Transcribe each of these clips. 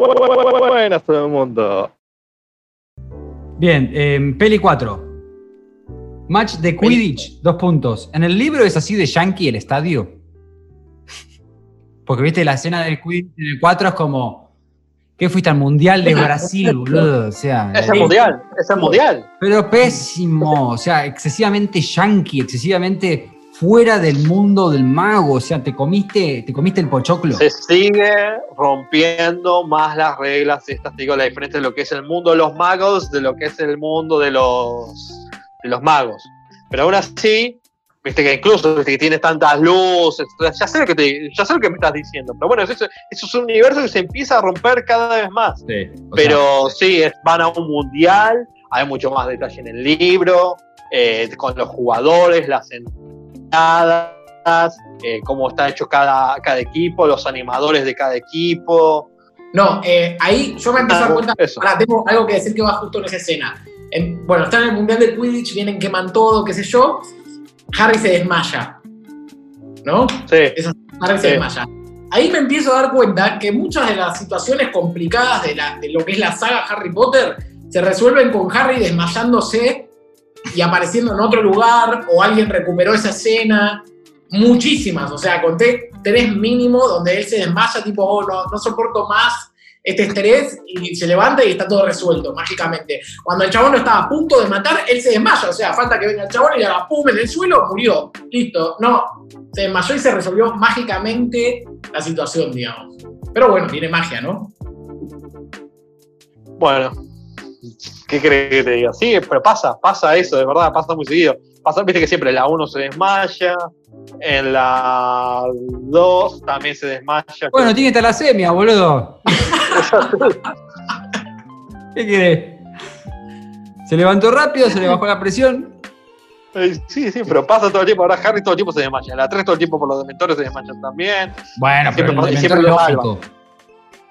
Buenas todo el mundo. Bien, eh, peli 4. Match de Quidditch, dos puntos. ¿En el libro es así de yankee el estadio? Porque viste la escena del Quidditch en el 4 es como. ¿Qué fuiste al Mundial de Brasil, boludo? O sea. Es el mundial, es el mundial. Pero pésimo, o sea, excesivamente yankee, excesivamente fuera del mundo del mago. O sea, te comiste, te comiste el pochoclo. Se sigue rompiendo más las reglas. Estas digo la diferencia de lo que es el mundo de los magos de lo que es el mundo de los, de los magos. Pero aún así, viste que incluso viste que tienes tantas luces, ya sé lo que te, ya sé lo que me estás diciendo. Pero bueno, eso, eso es un universo que se empieza a romper cada vez más. Sí, Pero sí, es- van a un mundial, hay mucho más detalle en el libro, eh, con los jugadores, las eh, cómo está hecho cada, cada equipo, los animadores de cada equipo. No, eh, ahí yo me empecé a dar cuenta. Eso. Ahora tengo algo que decir que va justo en esa escena. En- bueno, están en el mundial de Quidditch, vienen, queman todo, qué sé yo. Harry se desmaya. ¿No? Sí, Harry se desmaya. Ahí me empiezo a dar cuenta que muchas de las situaciones complicadas de, la, de lo que es la saga Harry Potter se resuelven con Harry desmayándose y apareciendo en otro lugar, o alguien recuperó esa escena. Muchísimas, o sea, conté tres mínimo donde él se desmaya, tipo, oh, no, no soporto más este estrés, y se levanta y está todo resuelto mágicamente. Cuando el chabón lo estaba a punto de matar, él se desmaya, o sea, falta que venga el chabón y haga pum en el suelo, murió, listo. No, se desmayó y se resolvió mágicamente la situación, digamos. Pero bueno, tiene magia, ¿no? bueno. ¿Qué crees que te diga? Sí, pero pasa, pasa eso, de verdad, pasa muy seguido. Pasa, viste que siempre en la 1 se desmaya, en la 2 también se desmaya. Bueno, tiene talasemia, boludo. ¿Qué querés? Se levantó rápido, se le bajó la presión. Eh, Sí, sí, pero pasa todo el tiempo. Ahora Harry todo el tiempo se desmaya. En la 3 todo el tiempo por los dementores se desmayan también. Bueno, pero Siempre- el siempre lo lógico.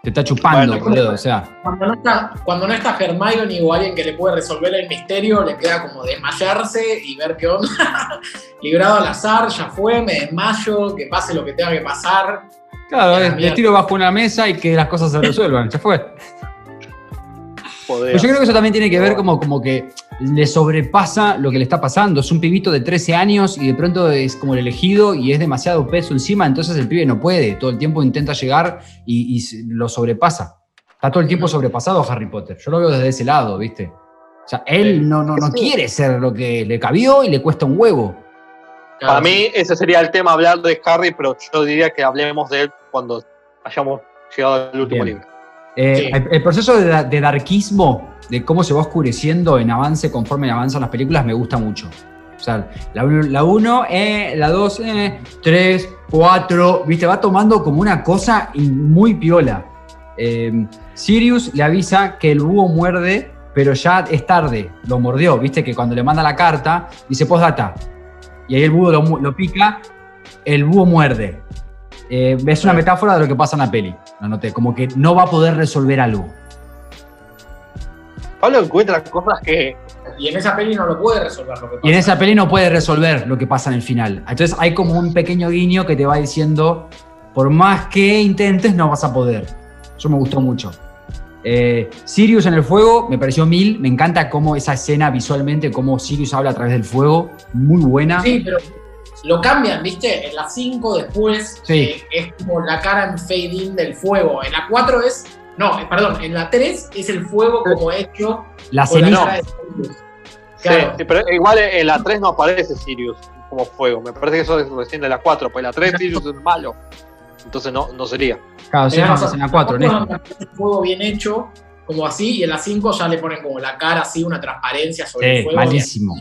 Te está chupando, Bueno, boludo. O sea, Cuando no, está, cuando no está Hermione o alguien que le puede resolver el misterio, le queda como desmayarse y ver qué onda. Librado al azar, ya fue, me desmayo, que pase lo que tenga que pasar. claro, le mierda. tiro bajo una mesa y que las cosas se resuelvan. Ya fue. Pero yo creo que eso también tiene que ver como, como que le sobrepasa lo que le está pasando. Es un pibito de 13 años y de pronto es como el elegido y es demasiado peso encima, entonces el pibe no puede. Todo el tiempo intenta llegar y, lo sobrepasa. Está todo el tiempo sobrepasado Harry Potter. Yo lo veo desde ese lado, ¿viste? O sea, él Sí. no, no, no Sí. quiere ser lo que le cabió y le cuesta un huevo. Para mí ese sería el tema hablar de Harry, pero yo diría que hablemos de él cuando hayamos llegado al último Bien. libro. Eh, Sí. el, el proceso de, da- de darquismo, de cómo se va oscureciendo en avance conforme avanzan las películas, me gusta mucho. O sea, la 1, la uno, eh, la 2, 3, 4, viste, va tomando como una cosa muy piola. Eh, Sirius le avisa que el búho muerde, pero ya es tarde, lo mordió, viste, que cuando le manda la carta, dice postdata. Y ahí el búho lo, lo pica, el búho muerde. Eh, es una metáfora de lo que pasa en la peli. Lo noté, como que no va a poder resolver algo. Pablo encuentra cosas que. Y en esa peli no lo puede resolver lo que pasa. Y en esa peli no puede resolver lo que pasa en el final. Entonces hay como un pequeño guiño que te va diciendo, por más que intentes, no vas a poder. Eso me gustó mucho. Eh, Sirius en el fuego, me pareció mil. Me encanta cómo esa escena visualmente, cómo Sirius habla a través del fuego. Muy buena. Sí, pero lo cambian, ¿viste? En la 5 después Sí. eh, es como la cara en fade in del fuego. En la 4 es. No, eh, perdón, en la 3 es el fuego como hecho La la ceniza. de Sirius. Sí, Claro. sí, pero igual en la 3 no aparece Sirius como fuego. Me parece que eso es recién de la 4, pues en la 3 Sirius es malo. Entonces no, no sería. Claro, sí, no, en la 4, En la Néstor. cuatro es un fuego bien hecho, como así, y en la 5 ya le ponen como la cara así, una transparencia sobre el Sí, fuego. malísimo.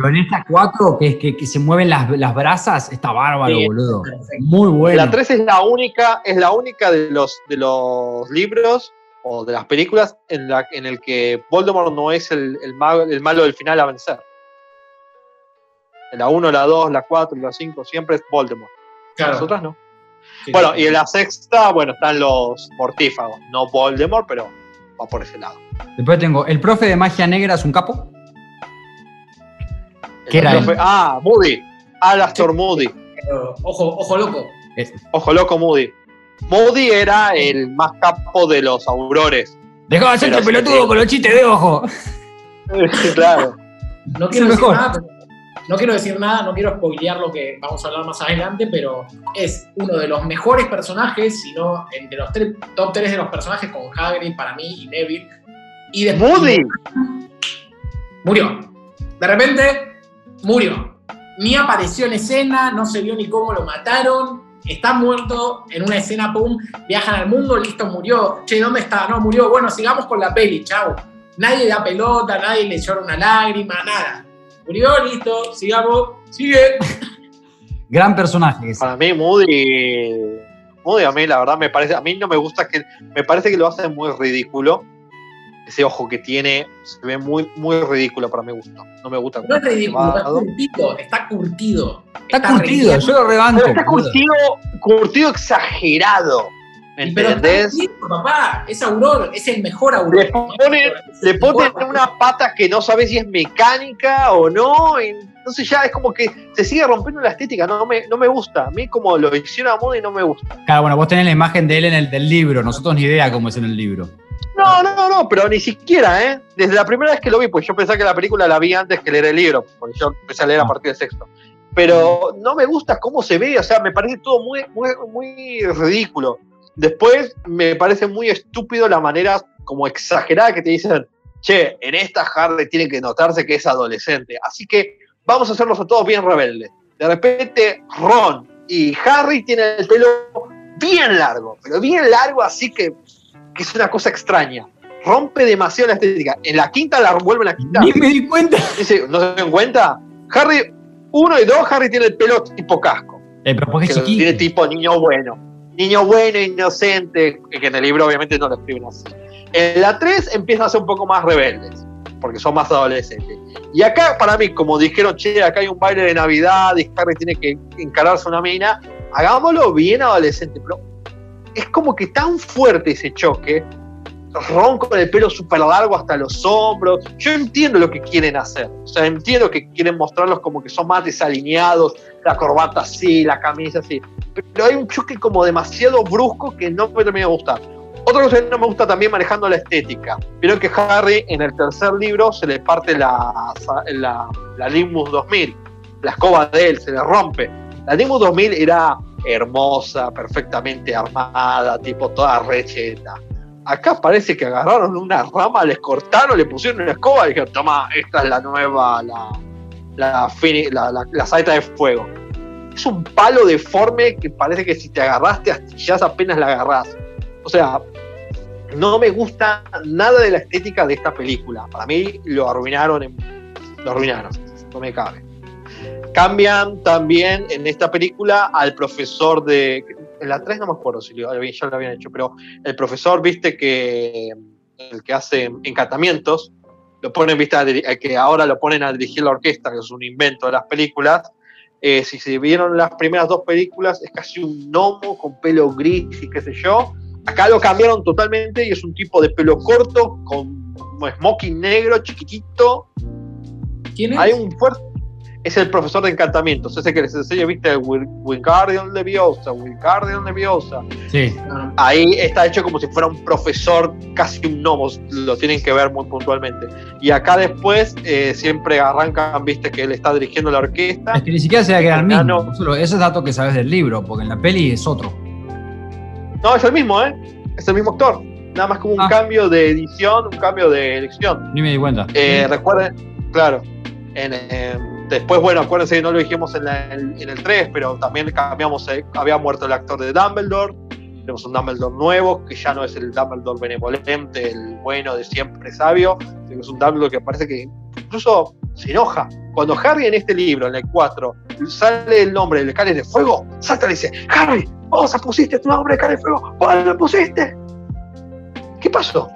Pero en esta 4, que, es que, que se mueven las, las brasas, está bárbaro, Sí, boludo. Muy bueno. La 3 es la única, es la única de los, de los libros o de las películas en, la, en el que Voldemort no es el, el, mago- el malo del final a vencer. En la 1, la 2, la 4, la 5, siempre es Voldemort. Claro. Las otras no. Sí, Bueno, sí. y en la sexta, bueno, están los mortífagos. No Voldemort, pero va por ese lado. Después tengo, ¿el profe de magia negra es un capo? El ¿Qué era ah, Moody. Alastor Moody. Ojo, ojo loco. Ojo loco Moody. Moody era el más capo de los aurores. Dejá de hacerte pelotudo con los chistes de ojo. claro. No quiero decir mejor. nada, pero- no quiero decir nada, no quiero spoilear lo que vamos a hablar más adelante, pero es uno de los mejores personajes, si no entre los tres- top 3 de los personajes con Hagrid para mí y Neville. Y después Moody. murió. De repente murió. Ni apareció en escena, no se vio ni cómo lo mataron. Está muerto en una escena, pum, viajan al mundo, listo, murió. Che, ¿dónde está? No, murió. Bueno, sigamos con la peli, chau. Nadie da pelota, nadie le llora una lágrima, nada. Murió, listo, sigamos, sigue. Gran personaje ese. Para mí, Moody. Moody a mí, la verdad, me parece. A mí no me gusta que. Me parece que lo hace muy ridículo. Ese ojo que tiene se ve muy, muy ridículo para mi gusto. No me gusta. No es ridículo, está curtido, está curtido. Está curtido, relleno. yo lo rebanco. Pero está curtido, curtido exagerado. ¿Me Pero entendés? curtido, papá, es Auror, es el mejor Auror. Le ponen- Le ponen una pata que no sabes si es mecánica o no. y Entonces ya es como que se sigue rompiendo la estética. No me, no me gusta. A mí como lo hicieron a Moody no me gusta. Claro, bueno, vos tenés la imagen de él en el del libro, nosotros ni idea cómo es en el libro. No, no, no, pero ni siquiera, ¿eh? Desde la primera vez que lo vi, pues yo pensaba que la película la vi antes que leer el libro, porque yo empecé a leer a partir del sexto. Pero no me gusta cómo se ve, o sea, me parece todo muy, muy, muy ridículo. Después me parece muy estúpido la manera como exagerada que te dicen, che, en esta Harley tiene que notarse que es adolescente, así que vamos a hacerlos a todos bien rebeldes. De repente Ron y Harry tienen el pelo bien largo, pero bien largo, así que, que es una cosa extraña. Rompe demasiado la estética. En la quinta la vuelven a quitar. Ni me di cuenta. Dice, ¿no se dan cuenta? Harry, uno y dos, Harry tiene el pelo tipo casco. Eh, pero porque Que es tiene tipo niño bueno. Niño bueno, inocente, que en el libro obviamente no lo escriben así. En la 3 empiezan a ser un poco más rebeldes, porque son más adolescentes. Y acá, para mí, como dijeron, che, acá hay un baile de Navidad y Harry tiene que encararse una mina, hagámoslo bien adolescente. Pero es como que tan fuerte ese choque, Ron con el pelo súper largo hasta los hombros. Yo entiendo lo que quieren hacer. O sea, entiendo que quieren mostrarlos como que son más desalineados, la corbata así, la camisa así. Pero hay un choque como demasiado brusco que no me termina de gustar. Otra cosa que no me gusta también manejando la estética. Vieron que Harry en el tercer libro se le parte la, la, la Nimbus 2000. La escoba de él se le rompe. La Nimbus 2000 era hermosa, perfectamente armada, tipo toda recheta. Acá parece que agarraron una rama, les cortaron, le pusieron una escoba y dijeron, toma, esta es la nueva, la, la, la, la- la saeta de fuego. Es un palo deforme que parece que si te agarraste astillas apenas la agarrás. O sea, no me gusta nada de la estética de esta película. Para mí lo arruinaron, en- lo arruinaron, no me cabe. Cambian también en esta película al profesor de. En la 3 no me acuerdo si lo ya lo habían hecho, pero el profesor, viste, que el que hace encantamientos, lo ponen, viste, a que ahora lo ponen a dirigir la orquesta, que es un invento de las películas. Eh, si se vieron las primeras dos películas, es casi un gnomo con pelo gris y qué sé yo. Acá lo cambiaron totalmente y es un tipo de pelo corto, con smoking negro, chiquitito. ¿Quién es? Hay un fuerte. Es el profesor de encantamientos, ese que les enseña, viste, Wingardium Leviosa, Wingardium Leviosa. Sí. Ahí está hecho como si fuera un profesor, casi un gnomo, lo tienen que ver muy puntualmente. Y acá después eh, siempre arrancan, viste, que él está dirigiendo la orquesta. Es que ni siquiera se que era el mismo. Ah, no. Solo ese es dato que sabes del libro, porque en la peli es otro. No, es el mismo, ¿eh? Es el mismo actor. Nada más como un Ah. cambio de edición, un cambio de elección. Ni me di cuenta. Eh, recuerden, claro, en, em, después, bueno, acuérdense que no lo dijimos en, el 3, pero también cambiamos, eh, había muerto el actor de Dumbledore, tenemos un Dumbledore nuevo, que ya no es el Dumbledore benevolente, el bueno de siempre sabio, sino es un Dumbledore que parece que incluso se enoja. Cuando Harry en este libro, en el 4, sale el nombre de Cáliz de Fuego, salta y dice, Harry, vos pusiste tu nombre de Cáliz de Fuego, vos lo pusiste. ¿Qué pasó?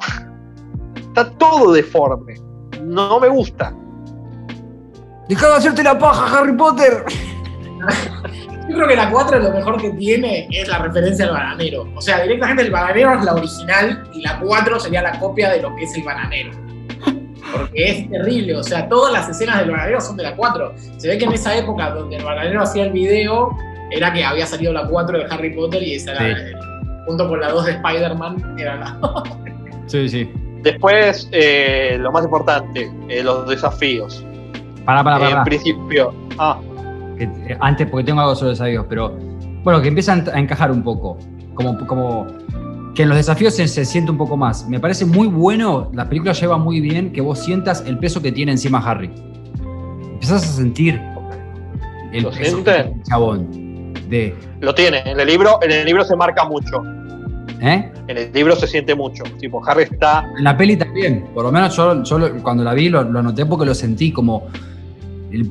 Está todo deforme. No me gusta. ¡Deja de hacerte la paja, Harry Potter! Yo creo que la 4 lo mejor que tiene es la referencia al bananero. O sea, directamente el bananero es la original y la 4 sería la copia de lo que es el bananero. Porque es terrible, o sea, todas las escenas del bananero son de la 4. Se ve que en esa época donde el bananero hacía el video, era que había salido la 4 de Harry Potter y esa era Sí. la- junto con la 2 de Spider-Man, era la Sí, sí. Después, eh, lo más importante, eh, los desafíos. Para, para, para. En principio. Ah, que, eh, antes, porque tengo algo sobre desafíos, pero bueno, que empiezan a encajar un poco. Como, como que en los desafíos se, se siente un poco más. Me parece muy bueno, la película lleva muy bien que vos sientas el peso que tiene encima Harry. Empezás a sentir el ¿Lo peso el chabón. De, lo tiene. En el libro, en el libro se marca mucho. ¿eh? En el libro se siente mucho. Tipo, Harry está. En la peli también, por lo menos yo, yo cuando la vi lo, lo noté porque lo sentí como. El-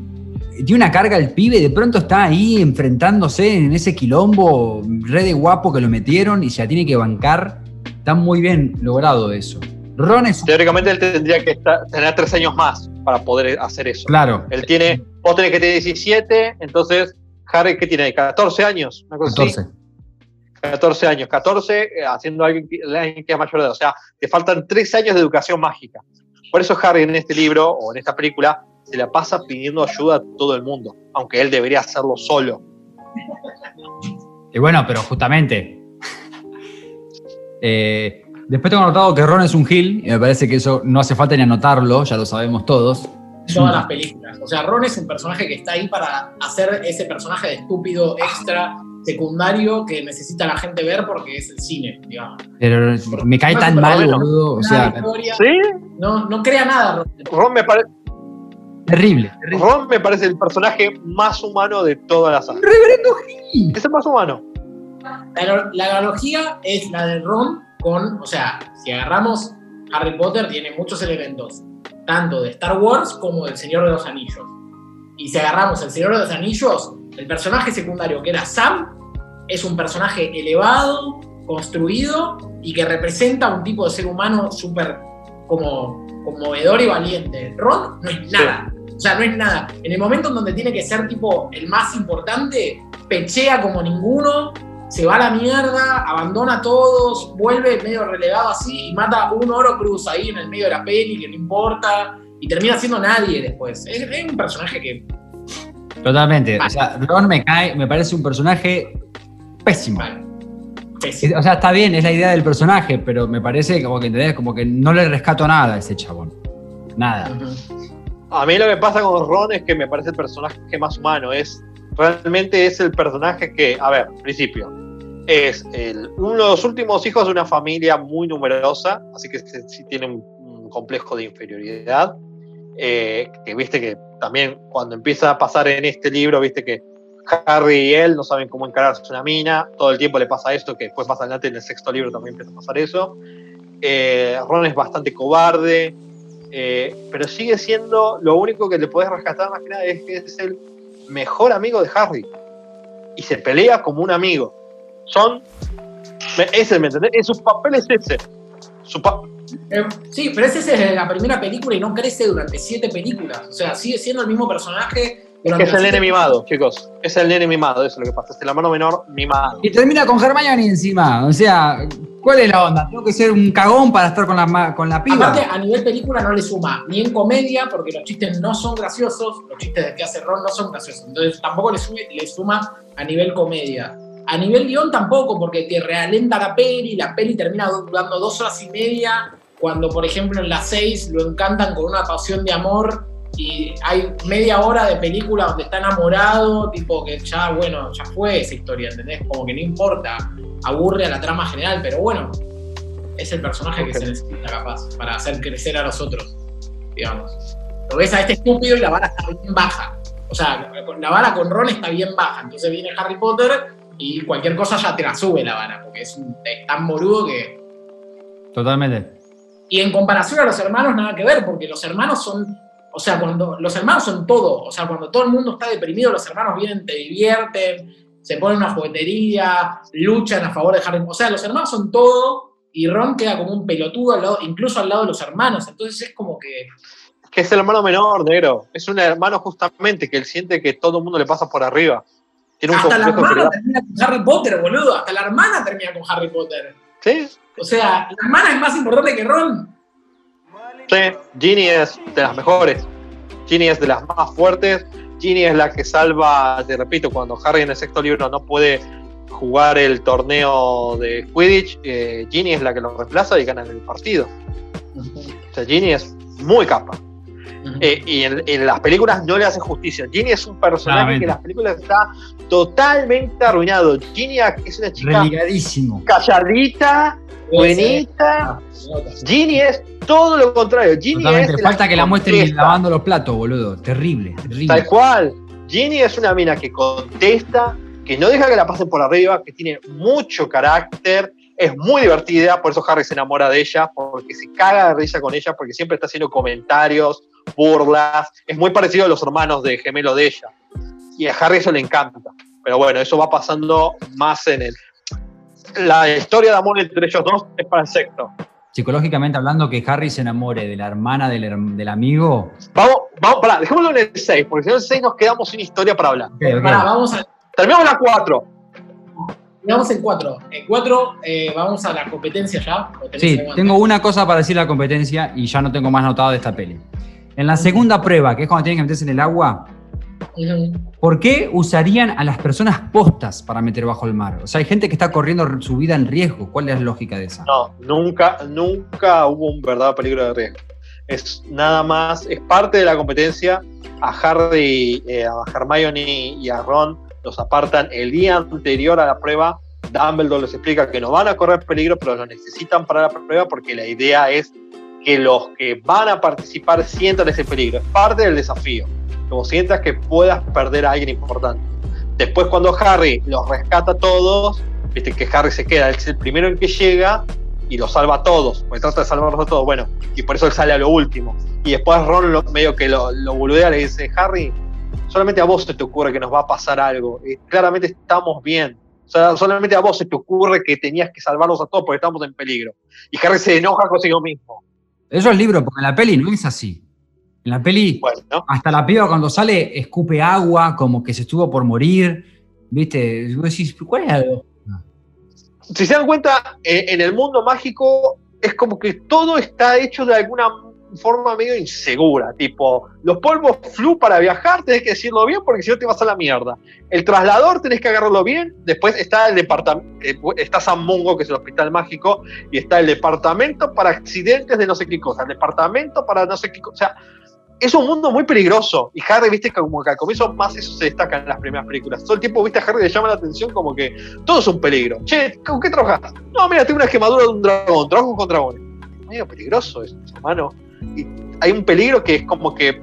tiene una carga el pibe, de pronto está ahí enfrentándose en ese quilombo, re de guapo que lo metieron y se la tiene que bancar. Está muy bien logrado eso. Ron es. Teóricamente él tendría que estar- tener tres años más para poder hacer eso. Claro, Él tiene. Vos tenés que tener 17, entonces Harry, ¿qué tiene? 14 años. Una cosa así. 14. 14 años, 14 eh, haciendo alguien que, alguien que es mayor de edad. O sea, te faltan 3 años de educación mágica. Por eso Harry en este libro o en esta película se la pasa pidiendo ayuda a todo el mundo, aunque él debería hacerlo solo. Y bueno, pero justamente. eh, después tengo anotado que Ron es un Gil, y me parece que eso no hace falta ni anotarlo, ya lo sabemos todos. Todas las películas. O sea, Ron es un personaje que está ahí para hacer ese personaje de estúpido extra secundario que necesita la gente ver porque es el cine, digamos. Pero me cae tan Pero mal, bueno, boludo. O sea, historia, ¿Sí? no, no crea nada, Ron. Ron me, pare- terrible. terrible. Ron me parece el personaje más humano de toda la saga. Reverendo Gil. Es el más humano. La, la analogía es la de Ron con, o sea, si agarramos Harry Potter, tiene muchos elementos, tanto de Star Wars como del Señor de los Anillos. Y si agarramos el Señor de los Anillos, el personaje secundario que era Sam es un personaje elevado, construido y que representa un tipo de ser humano súper como conmovedor y valiente. Ron no es nada. O sea, no es nada. En el momento en donde tiene que ser tipo el más importante, pechea como ninguno, se va a la mierda, abandona a todos, vuelve medio relegado así y mata un oro cruz ahí en el medio de la peli que no importa y termina siendo nadie después. Es, es un personaje que Totalmente. O sea, Ron me cae, me parece un personaje pésimo. vale, pésimo. O sea, está bien, es la idea del personaje, pero me parece como que, ¿entendés? Como que no le rescato nada a ese chabón. Nada. A mí lo que pasa con Ron es que me parece el personaje más humano. Es realmente es el personaje que, a ver, principio, es uno de los últimos hijos de una familia muy numerosa, así que sí tiene un, un complejo de inferioridad. eh, que viste que también cuando empieza a pasar en este libro, viste que Harry y él no saben cómo encararse una mina, todo el tiempo le pasa esto, que después más adelante en el sexto libro también empieza a pasar eso. Eh, Ron es bastante cobarde, eh, pero sigue siendo lo único que le podés rescatar más que nada es que es el mejor amigo de Harry y se pelea como un amigo. Son. Ese, ¿me entendés? Es, su papel es ese. Su pa- Eh, sí, pero ese es la primera película y no crece durante siete películas. O sea, sigue siendo el mismo personaje. Que durante es el nene mimado, chicos. Es el nene mimado, eso es lo que pasa. Es el hermano menor mimado. Y termina con Hermione encima. O sea, ¿cuál es la onda? ¿Tengo que ser un cagón para estar con la, con la piba? Aparte, a nivel película no le suma ni en comedia, porque los chistes no son graciosos, los chistes de que hace Ron no son graciosos. Entonces tampoco le, sube- le suma a nivel comedia. A nivel guion tampoco, porque te realenta la peli, la peli termina durando dos horas y media, cuando por ejemplo en las seis lo encantan con una pasión de amor y hay media hora de película donde está enamorado, tipo que ya, bueno, ya fue esa historia, ¿entendés? Como que no importa, aburre a la trama general, pero bueno, es el personaje que se necesita capaz para hacer crecer a los otros, digamos. Lo ves a este estúpido y la vara está bien baja. O sea, la vara con Ron está bien baja. Entonces viene Harry Potter y cualquier cosa ya te la sube la vara, porque es, un- es tan boludo que... Totalmente. Y en comparación a los hermanos, nada que ver, porque los hermanos son... O sea, cuando los hermanos son todo. O sea, cuando todo el mundo está deprimido, los hermanos vienen, te divierten, se ponen una juguetería, luchan a favor de Harry O sea, los hermanos son todo y Ron queda como un pelotudo al lado, incluso al lado de los hermanos. Entonces es como que... Que es el hermano menor, negro. Es un hermano justamente que él siente que todo el mundo le pasa por arriba. Tiene un Hasta la hermana termina con Harry Potter, boludo. Hasta la hermana termina con Harry Potter. Sí, O sea, la hermana es más importante que Ron. Sí. Ginny es de las mejores. Ginny es de las más fuertes. Ginny es la que salva, te repito, cuando Harry en el sexto libro no puede jugar el torneo de Quidditch, eh, Ginny es la que lo reemplaza y ganan el partido. O sea, Ginny es muy capa. Eh, y en, en las películas no le hace justicia. Ginny es un personaje Claramente. que en las películas está totalmente arruinado. Ginny es una chica calladita, buenita. Ginny es todo lo contrario. Ginny Totalmente. es Falta que la muestren lavando los platos, boludo. Terrible, terrible. Tal cual. Ginny es una mina que contesta, que no deja que la pasen por arriba, que tiene mucho carácter, es muy divertida, por eso Harry se enamora de ella, porque se caga de risa con ella, porque siempre está haciendo comentarios, burlas. Es muy parecido a los hermanos de gemelo de ella. Y a Harry eso le encanta. Pero bueno, eso va pasando más en el. La historia de amor entre ellos dos es para el sexto. Psicológicamente hablando, que Harry se enamore de la hermana del, amigo. Vamos, vamos, pará, dejémoslo en el 6, porque si no en el 6 nos quedamos sin historia para hablar. Pará, vamos a, Terminamos la 4. Vamos en cuatro. En cuatro eh, vamos a la competencia ya. ¿O tenés Sí, tengo una cosa para decir la competencia y ya no tengo más notado de esta peli. En la segunda prueba, que es cuando tienen que meterse en el agua, ¿por qué usarían a las personas postas para meter bajo el mar? O sea, hay gente que está corriendo su vida en riesgo. ¿Cuál es la lógica de esa? No, nunca, nunca hubo un verdadero peligro de riesgo. Es nada más, es parte de la competencia. A Harry, eh, a Hermione y a Ron los apartan el día anterior a la prueba. Dumbledore les explica que no van a correr peligro, pero lo necesitan para la prueba porque la idea es que los que van a participar sientan ese peligro. Es parte del desafío. Como sientas que puedas perder a alguien importante. Después, cuando Harry los rescata a todos, viste que Harry se queda, él es el primero en que llega y los salva a todos, porque trata de salvarlos a todos, bueno, y por eso él sale a lo último. Y después Ron lo- medio que lo, boludea, le dice, Harry, solamente a vos se te ocurre que nos va a pasar algo, y claramente estamos bien. O sea, solamente a vos se te ocurre que tenías que salvarlos a todos porque estamos en peligro. Y Harry se enoja consigo mismo. Eso es libro, porque la peli no es así. En la peli, Bueno, ¿no? hasta la piba cuando sale escupe agua, como que se estuvo por morir. ¿Viste? Y vos decís, ¿cuál es algo? si se dan cuenta, eh, en el mundo mágico es como que todo está hecho de alguna forma medio insegura. Tipo, los polvos flu para viajar tenés que decirlo bien porque si no te vas a la mierda. El traslador tenés que agarrarlo bien. Después está el departamento, está San Mungo, que es el hospital mágico, y está el departamento para accidentes de no sé qué cosa, el departamento para no sé qué cosa. O sea, es un mundo muy peligroso. Y Harry, viste, que como que al comienzo más eso se destaca en las primeras películas. Todo el tiempo, viste, a Harry le llama la atención como que todo es un peligro. Che, ¿con qué trabajas? No, mira, tengo una quemadura de un dragón, trabajo con dragones. Medio peligroso eso, hermano. Y hay un peligro que es como que,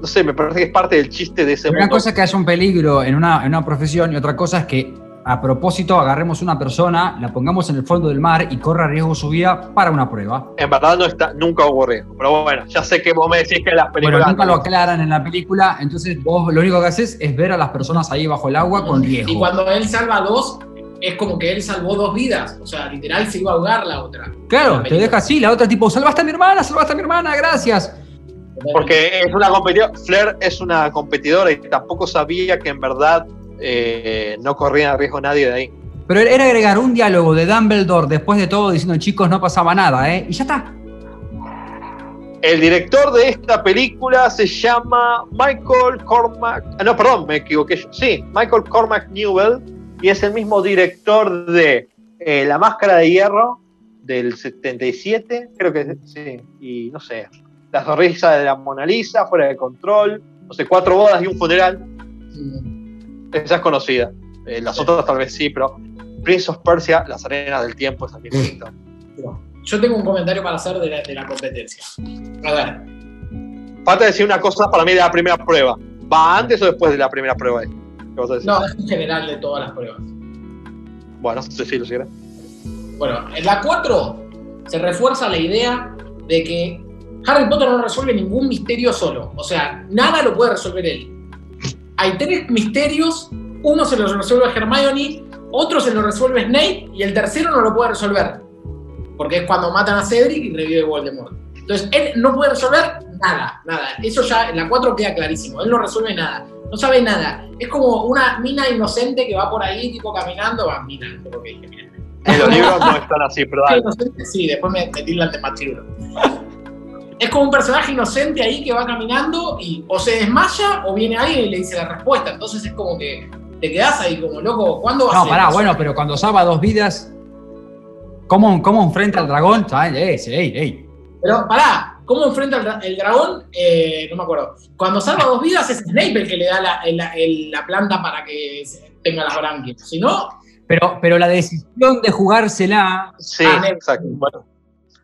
no sé, me parece que es parte del chiste de ese Una mundo. cosa es que haya un peligro en una, en una profesión y otra cosa es que a propósito agarremos una persona, la pongamos en el fondo del mar y corra riesgo su vida para una prueba. En verdad no está, nunca hubo riesgo. Pero bueno, ya sé que vos me decís que las Bueno, películas. nunca lo aclaran en la película, entonces vos lo único que haces es ver a las personas ahí bajo el agua con riesgo. Y cuando él salva a dos, es como que él salvó dos vidas. O sea, literal se iba a ahogar la otra. Claro, La te deja así, la otra tipo, salvaste a mi hermana, salvaste a mi hermana, gracias. Porque es una competidora, Flair es una competidora y tampoco sabía que en verdad eh, no corría riesgo nadie de ahí. Pero era agregar un diálogo de Dumbledore después de todo diciendo, chicos, no pasaba nada, ¿eh? Y ya está. El director de esta película se llama Michael Cormac. ah, No, perdón, me equivoqué yo. Sí, Michael Cormac Newell y es el mismo director de eh, La Máscara de Hierro del 77, creo que sí, y no sé, La sonrisa de la Mona Lisa, Fuera de Control, no sé, Cuatro bodas y un funeral. Mm, Esa es conocida. Eh, las otras tal vez sí, pero Prince of Persia, Las Arenas del Tiempo, es también bonito. Yo tengo un comentario para hacer de la, de la competencia. A ver, Falta decir una cosa para mí de la primera prueba. ¿Va antes o después de la primera prueba? ¿Qué vas a decir? no, es en general de todas las pruebas. Bueno, sí, sí, lo sigue. Bueno, en la 4 se refuerza la idea de que Harry Potter no resuelve ningún misterio solo. O sea, nada lo puede resolver él. Hay tres misterios, uno se lo resuelve Hermione, otro se lo resuelve Snape y el tercero no lo puede resolver. Porque es cuando matan a Cedric y revive Voldemort. Entonces, él no puede resolver nada, nada. Eso ya en la 4 queda clarísimo. Él no resuelve nada. No sabe nada. Es como una mina inocente que va por ahí, tipo caminando. Va, mina, lo que dije, mina. En los libros no están así, pero Sí, después me, me tildan de machirulo. Es como un personaje inocente ahí que va caminando y o se desmaya o viene alguien y le dice la respuesta. Entonces es como que te quedás ahí como loco. ¿Cuándo va a No, pará, eso? bueno, pero cuando salva dos vidas, ¿cómo, cómo enfrenta al dragón? ¿Sabes? Ey, ey, ey. Pero pará, ¿cómo enfrenta el, dra- el dragón? Eh, no me acuerdo. Cuando salva dos vidas es Snape el que le da la, el- el- la planta para que se- tenga las branquias. Si no, Pero, pero la decisión de jugársela. Sí, Ah, exacto. Bueno,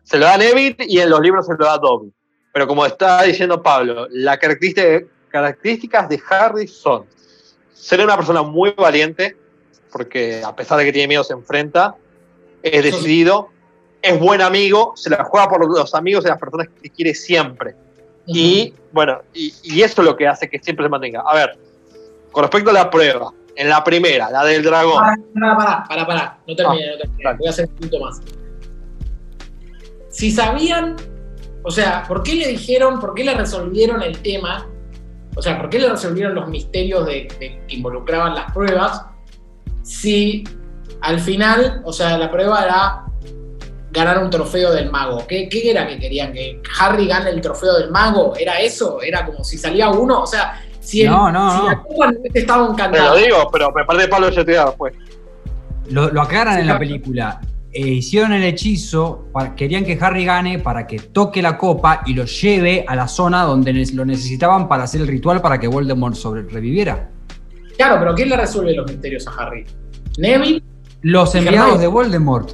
se lo da Neville y en los libros se lo da Dobby. Pero como está diciendo Pablo, las características, características de Harry son ser una persona muy valiente, porque a pesar de que tiene miedo se enfrenta, es decidido, es buen amigo, se la juega por los amigos y las personas que quiere siempre. Y bueno, y, y eso es lo que hace que siempre se mantenga. A ver, con respecto a la prueba, en la primera, la del dragón, Pará, pará, pará, pará. No termine, no termine. Voy a hacer un punto más. Si sabían, o sea, ¿por qué le dijeron, por qué le resolvieron el tema? O sea, ¿por qué le resolvieron los misterios de, de- que involucraban las pruebas? Si al final, o sea, la prueba era ganar un trofeo del mago. ¿Qué, qué era que querían? ¿Que Harry gane el trofeo del mago? ¿Era eso? ¿Era como si salía uno? O sea, si, el- No, no, si no. la copa no hubiese estado te lo encantada. digo, pero me parece que Pablo ya te después. Lo, lo aclaran en la película. Eh, hicieron el hechizo, querían que Harry gane para que toque la copa y lo lleve a la zona donde lo necesitaban para hacer el ritual para que Voldemort sobreviviera. Claro, pero ¿quién le resuelve los misterios a Harry? ¿Neville? Los enviados de Voldemort.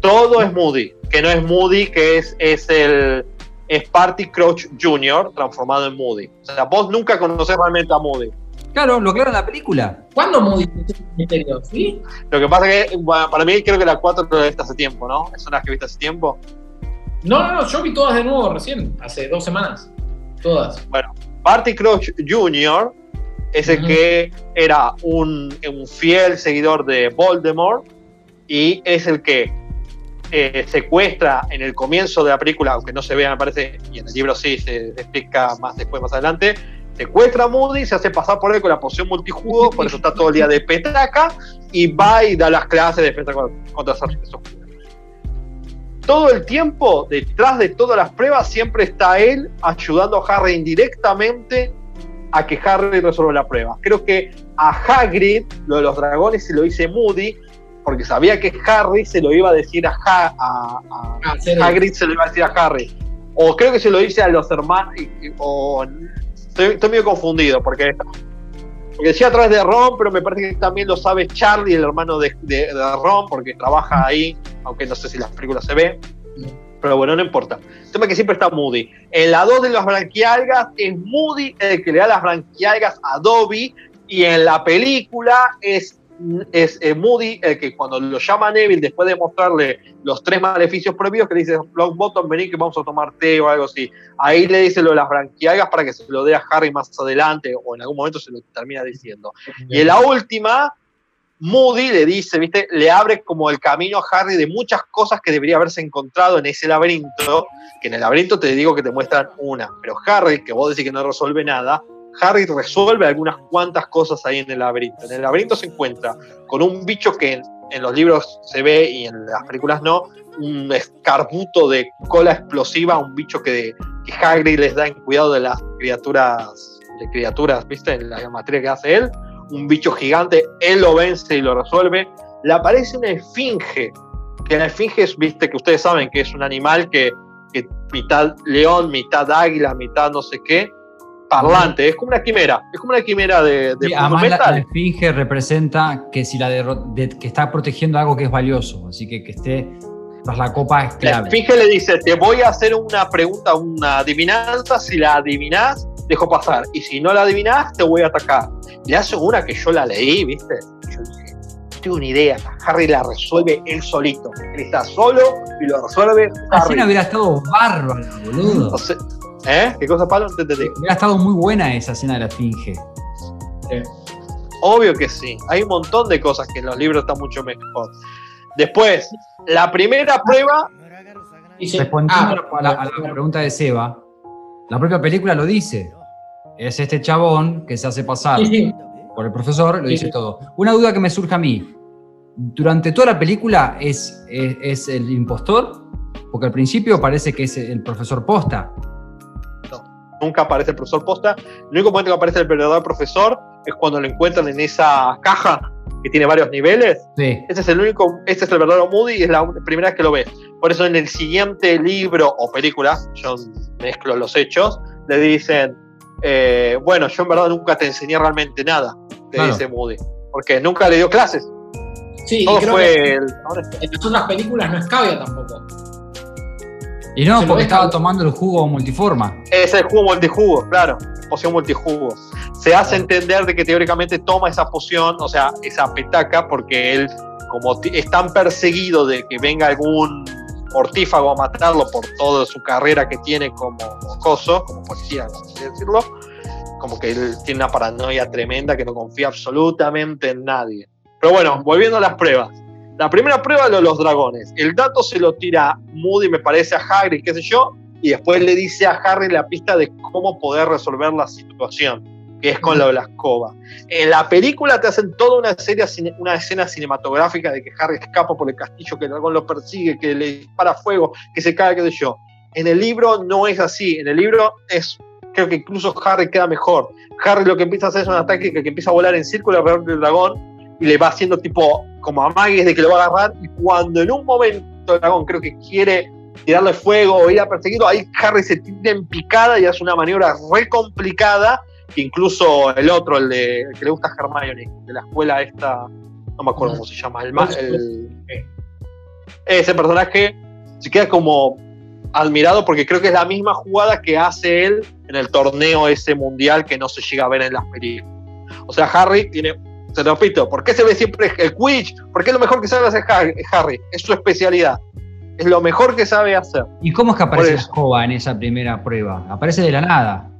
Todo es Moody, que no es Moody, que es, es el es Party Crouch Jr. transformado en Moody. O sea, vos nunca conocés realmente a Moody. Claro, lo aclaran en la película. ¿Cuándo Moody misterios? ¿Sí? Lo que pasa es que, bueno, para mí, creo que la 4 lo viste hace tiempo, ¿no? ¿Son las que viste hace tiempo? No, no, no, yo vi todas de nuevo recién, hace dos semanas. Todas. Party Crouch Jr. es el que era un, un fiel seguidor de Voldemort y es el que eh, secuestra en el comienzo de la película, aunque no se vea, me parece, y en el libro sí se explica más después, más adelante, secuestra a Moody, se hace pasar por él con la poción multijugo, por eso está todo el día de petaca, y va y da las clases de defensa contra, artes oscuras. Todo el tiempo, detrás de todas las pruebas, siempre está él ayudando a Harry indirectamente a que Harry resuelva la prueba. Creo que a Hagrid, lo de los dragones, se lo dice Moody, porque sabía que Harry se lo iba a decir a, Ha- a- a- Ah. Hagrid se lo iba a decir a Harry. O creo que se lo dice a los hermanos. O, estoy, estoy medio confundido, porque, porque decía a través de Ron, pero me parece que también lo sabe Charlie, el hermano de, de- Ron, porque trabaja ahí, aunque no sé si las películas se ve. Pero bueno, no importa. El tema es que siempre está Moody. En la 2 de las branquialgas es Moody el que le da las branquialgas a Dobby. Y en la película es, es eh, Moody el que cuando lo llama Neville, después de mostrarle los tres maleficios prohibidos, que le dice, Bottom, vení que vamos a tomar té o algo así. Ahí le dice lo de las branquialgas para que se lo dé a Harry más adelante o en algún momento se lo termina diciendo. Y en la última, Moody le dice, ¿viste? Le abre como el camino a Harry de muchas cosas que debería haberse encontrado en ese laberinto, que en el laberinto te digo que te muestran una, pero Harry, que vos decís que no resuelve nada, Harry resuelve algunas cuantas cosas ahí en el laberinto. En el laberinto se encuentra con un bicho que en, los libros se ve y en las películas no, un escarbuto de cola explosiva, un bicho que, que Hagrid les da en cuidado de las criaturas, de criaturas, ¿viste? En la materia que hace él un bicho gigante, él lo vence y lo resuelve. Le aparece una esfinge, que la esfinge es, viste, que ustedes saben que es un animal que mitad león, mitad águila, mitad no sé qué, parlante, es como una quimera, es como una quimera de, de Sí, además la, metal. la esfinge representa que si la de- que está protegiendo algo que es valioso, así que que esté tras la copa es La clave. esfinge le dice, te voy a hacer una pregunta, una adivinanza, si la adivinás, dejo pasar, y si no la adivinás, te voy a atacar. Le hace una que yo la leí, ¿viste? Yo dije, no tengo una idea, Harry la resuelve él solito, él está solo y lo resuelve La Harry. escena hubiera estado bárbara, boludo. O sea, ¿Eh? ¿Qué cosa, Pablo? No te entendí. Hubiera estado muy buena esa escena de la esfinge. Obvio que sí. Hay un montón de cosas que en los libros están mucho mejor. Después, la primera prueba, Dice, Respondiendo ah, a, la, a la pregunta de Seba, la propia película lo dice. Es este chabón que se hace pasar sí, sí. por el profesor, lo Sí, dice sí. todo. Una duda que me surge a mí. Durante toda la película es, es, es el impostor, porque al principio parece que es el profesor posta. Nunca aparece el profesor posta. El único momento que aparece el verdadero profesor es cuando lo encuentran en esa caja que tiene varios niveles. Sí. Ese es el único, ese es el verdadero Moody y es la primera vez que lo ves. Por eso en el siguiente libro o película, yo mezclo los hechos, le dicen, eh, bueno, yo en verdad nunca te enseñé realmente nada, le Claro. dice Moody, porque nunca le dio clases. Sí, Todo y creo fue que el- en las otras películas no es Cavia tampoco. Y no, Se porque estaba tomando el jugo multiforma. Es el jugo multijugo, claro, poción multijugo. Se hace entender de que teóricamente toma esa poción, o sea, esa petaca, porque él, como es tan perseguido de que venga algún mortífago a matarlo por toda su carrera que tiene como coso, como policía, así decirlo, como que él tiene una paranoia tremenda que no confía absolutamente en nadie. Pero bueno, volviendo a las pruebas. La primera prueba lo de los dragones. El dato se lo tira Moody, me parece, a Hagrid, qué sé yo, y después le dice a Harry la pista de cómo poder resolver la situación, que es con lo de la escoba. En la película te hacen toda una, serie, una escena cinematográfica de que Harry escapa por el castillo, que el dragón lo persigue, que le dispara fuego, que se cae, qué sé yo. En el libro no es así. En el libro es, creo que incluso Harry queda mejor. Harry lo que empieza a hacer es una táctica que empieza a volar en círculo alrededor del dragón y le va haciendo tipo como amagues de que lo va a agarrar y cuando en un momento el dragón creo que quiere tirarle fuego o ir a perseguirlo, ahí Harry se tira en picada y hace una maniobra re complicada que incluso el otro, el, de, el que le gusta a Hermione, de la escuela esta, no me acuerdo cómo se llama, el, el- ese personaje se queda como admirado porque creo que es la misma jugada que hace él en el torneo ese mundial que no se llega a ver en las películas. O sea, Harry tiene, te repito, ¿por qué se ve siempre el Quidditch? Porque es lo mejor que sabe hacer Har- Harry, es su especialidad, es lo mejor que sabe hacer. ¿Y cómo es que aparece la escoba en esa primera prueba? Aparece de la nada.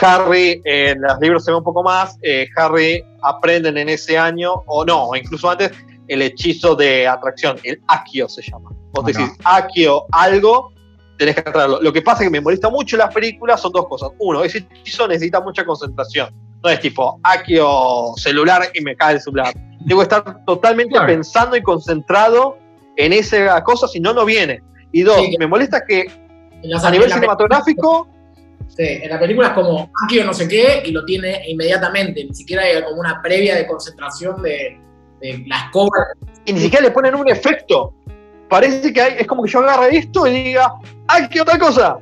Harry, eh, en los libros se ve un poco más, eh, Harry aprenden en ese año, o no, o incluso antes, el hechizo de atracción, el Akio se llama. Vos decís Akio algo, tenés que traerlo. Lo que pasa es que me molesta mucho en las películas son dos cosas. Uno, ese hechizo necesita mucha concentración. No es tipo Akio celular y me cae el celular. Que estar totalmente Claro. pensando y concentrado en esa cosa, si no, no viene. Y dos, Sí. me molesta que las- a nivel cinematográfico Sí, en la película es como Akio no sé qué y lo tiene inmediatamente, ni siquiera hay como una previa de concentración de, de la escoba. y ni siquiera le ponen un efecto. Parece que hay, es como que yo agarre esto y diga, ¡ay, qué otra cosa!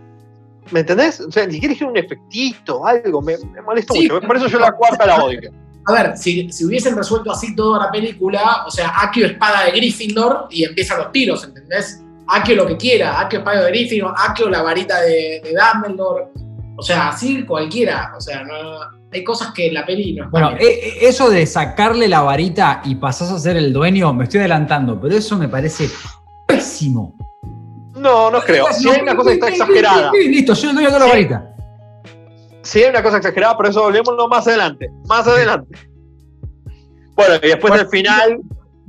¿Me entendés? O sea, ni siquiera dijeron un efectito, algo, me, me molesta Sí. mucho. Por eso yo la cuarta la odio. A ver, si, si hubiesen resuelto así toda la película, o sea, Akio espada de Gryffindor y empiezan los tiros, ¿entendés? Akio lo que quiera, Akio espada de Gryffindor, Akio la varita de, de Dumbledore. O sea, así cualquiera. O sea, no, hay cosas que en la peli no Bueno, e- e- eso de sacarle la varita y pasás a ser el dueño, me estoy adelantando, pero eso me parece pésimo. No, no creo. Si hay una cosa que está exagerada, Listo, el dueño de la varita. si hay una cosa exagerada, pero eso volvémoslo más adelante. Más adelante. Bueno, y después del final,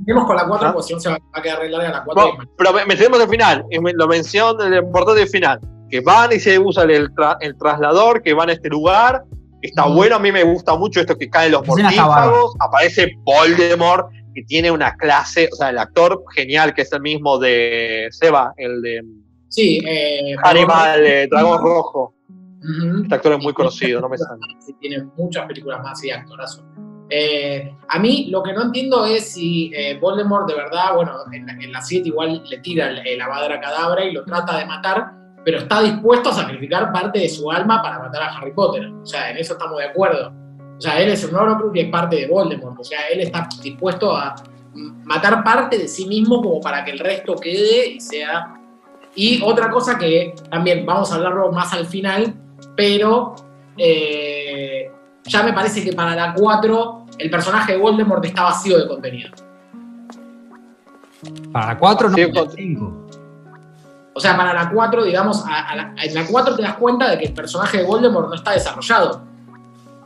Seguimos con la 4, ¿Ah? porque si no se va a quedar re larga la 4. Bueno, pero me- metemos al final, lo menciono el importante del final, que van y se usa el, tra- el traslador, que van a este lugar, está Mm. bueno, a mí me gusta mucho esto que caen los mortífagos, aparece Voldemort, que tiene una clase, o sea, el actor genial, que es el mismo de Seba, el de Sí, eh, Hannibal, eh, Dragón Rojo. Ujú. Este actor es muy conocido, no me sale. Sí, tiene muchas películas más y actorazo. Eh, a mí lo que no entiendo es si eh, Voldemort de verdad, bueno, en, la- en la 7 igual le tira el, el Avada Cadabra y lo trata de matar, pero está dispuesto a sacrificar parte de su alma para matar a Harry Potter. O sea, en eso estamos de acuerdo. O sea, él es un Horcrux y es parte de Voldemort. O sea, él está dispuesto a matar parte de sí mismo como para que el resto quede y sea... Y otra cosa que también vamos a hablarlo más al final, pero eh, ya me parece que para la 4 el personaje de Voldemort está vacío de contenido. Para la 4 no, Sí, para la con- 5. O sea, para la 4, digamos, a- a la- en la 4 te das cuenta de que el personaje de Voldemort no está desarrollado.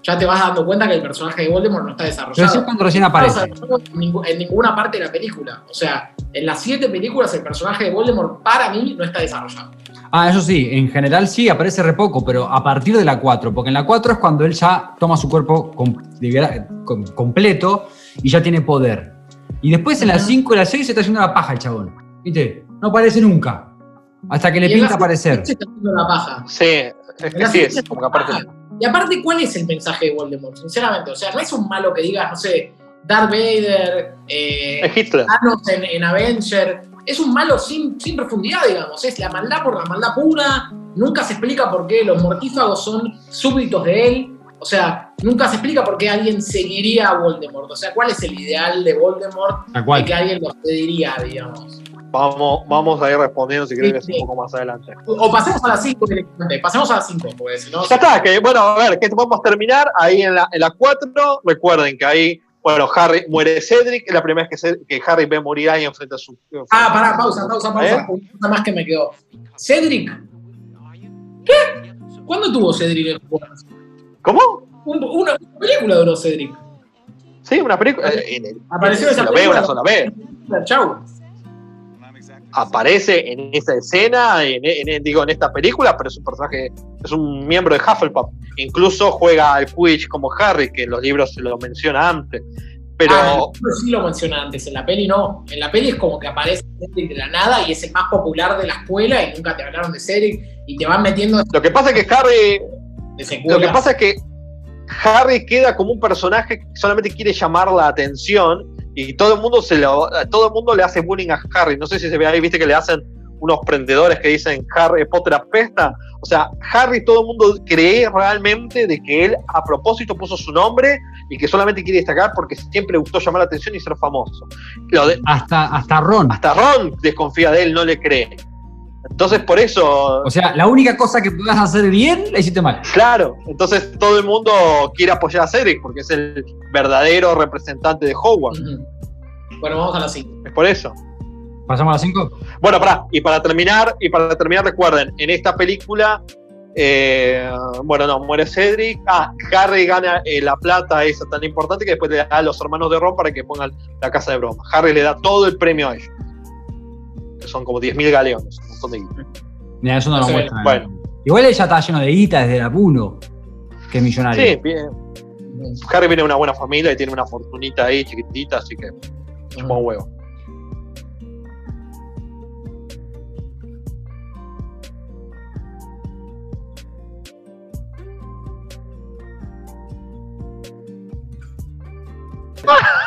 Ya te vas dando cuenta que el personaje de Voldemort no está Pero sí desarrollado. cuando recién No aparece. está desarrollado en, ninguna parte de la película. O sea, en las 7 películas el personaje de Voldemort para mí no está desarrollado. Ah, eso sí, en general sí, aparece re poco, pero a partir de la 4, porque en la 4 es cuando él ya toma su cuerpo com- com- completo y ya tiene poder. Y después en la Ujú. 5 y la 6 se está haciendo la paja el chabón. ¿Viste? No aparece nunca. Hasta que le Y en la pinta aparecer. Se está haciendo la paja. Sí, es que sí, siete es como que aparte. Y aparte, ¿cuál es el mensaje de Voldemort? Sinceramente, o sea, no es un malo que digas, no sé, Darth Vader, eh, Es Hitler. Thanos en, en Avenger. Es un malo sin, sin profundidad, digamos. Es la maldad por la maldad pura. Nunca se explica por qué los mortífagos son súbditos de él. O sea, nunca se explica por qué alguien seguiría a Voldemort. O sea, ¿cuál es el ideal de Voldemort Tal de cual. que alguien lo seguiría, digamos? Vamos, vamos a ir respondiendo si querés Sí, un sí. poco más adelante. O, pasemos a las 5 directamente. Pasemos a las 5, porque si no. Ya está, que bueno, a ver, que vamos a terminar ahí en la, en la 4. Recuerden que ahí, bueno, Harry muere Cedric, es la primera vez que, que Harry ve morir ahí enfrente a su. Ah, pará, pausa, pausa, pausa. ¿Eh? Una cosa más que me quedó. Cedric. ¿Qué? ¿Cuándo tuvo Cedric el? ¿Cómo? Un- una, una película duró Cedric. Sí, una película. eh, Apareció esa película. una sola vez. Chau. Aparece en esa escena, en, en- digo, en esta película, pero es un personaje, es un miembro de Hufflepuff. Incluso juega al Quidditch como Harry, que en los libros se lo menciona antes. Pero. Ah, sí lo menciona antes, en la peli no. En la peli es como que aparece Cedric de la nada y es el más popular de la escuela y nunca te hablaron de Cedric y te van metiendo Lo que pasa es que Harry. Lo que pasa es que Harry queda como un personaje que solamente quiere llamar la atención y todo el mundo se lo, todo el mundo le hace bullying a Harry. No sé si se ve ahí, viste que le hacen unos prendedores que dicen Harry Potter apesta. O sea, Harry todo el mundo cree realmente de que él a propósito puso su nombre y que solamente quiere destacar porque siempre le gustó llamar la atención y ser famoso. Lo de- Hasta, hasta Ron. hasta Ron desconfía de él, no le cree. Entonces por eso O sea, la única cosa que puedas hacer bien, la hiciste mal. Claro, entonces todo el mundo quiere apoyar a Cedric porque es el verdadero representante de Hogwarts. Ujú. Bueno, vamos a la 5. Es por eso. ¿Pasamos a las 5? Bueno, pará, y para terminar, y para terminar, recuerden, en esta película, eh, bueno, no, muere Cedric. Ah, Harry gana eh, la plata esa tan importante que después le da a los hermanos de Ron para que pongan la casa de broma. Harry le da todo el premio a ellos. Que son como 10.000 galeones, de guita. Bueno. Igual ella está lleno de guita desde la apuno, que millonario. Sí, bien. Harry viene de una buena familia y tiene una fortunita ahí chiquitita, así que chupa un huevo.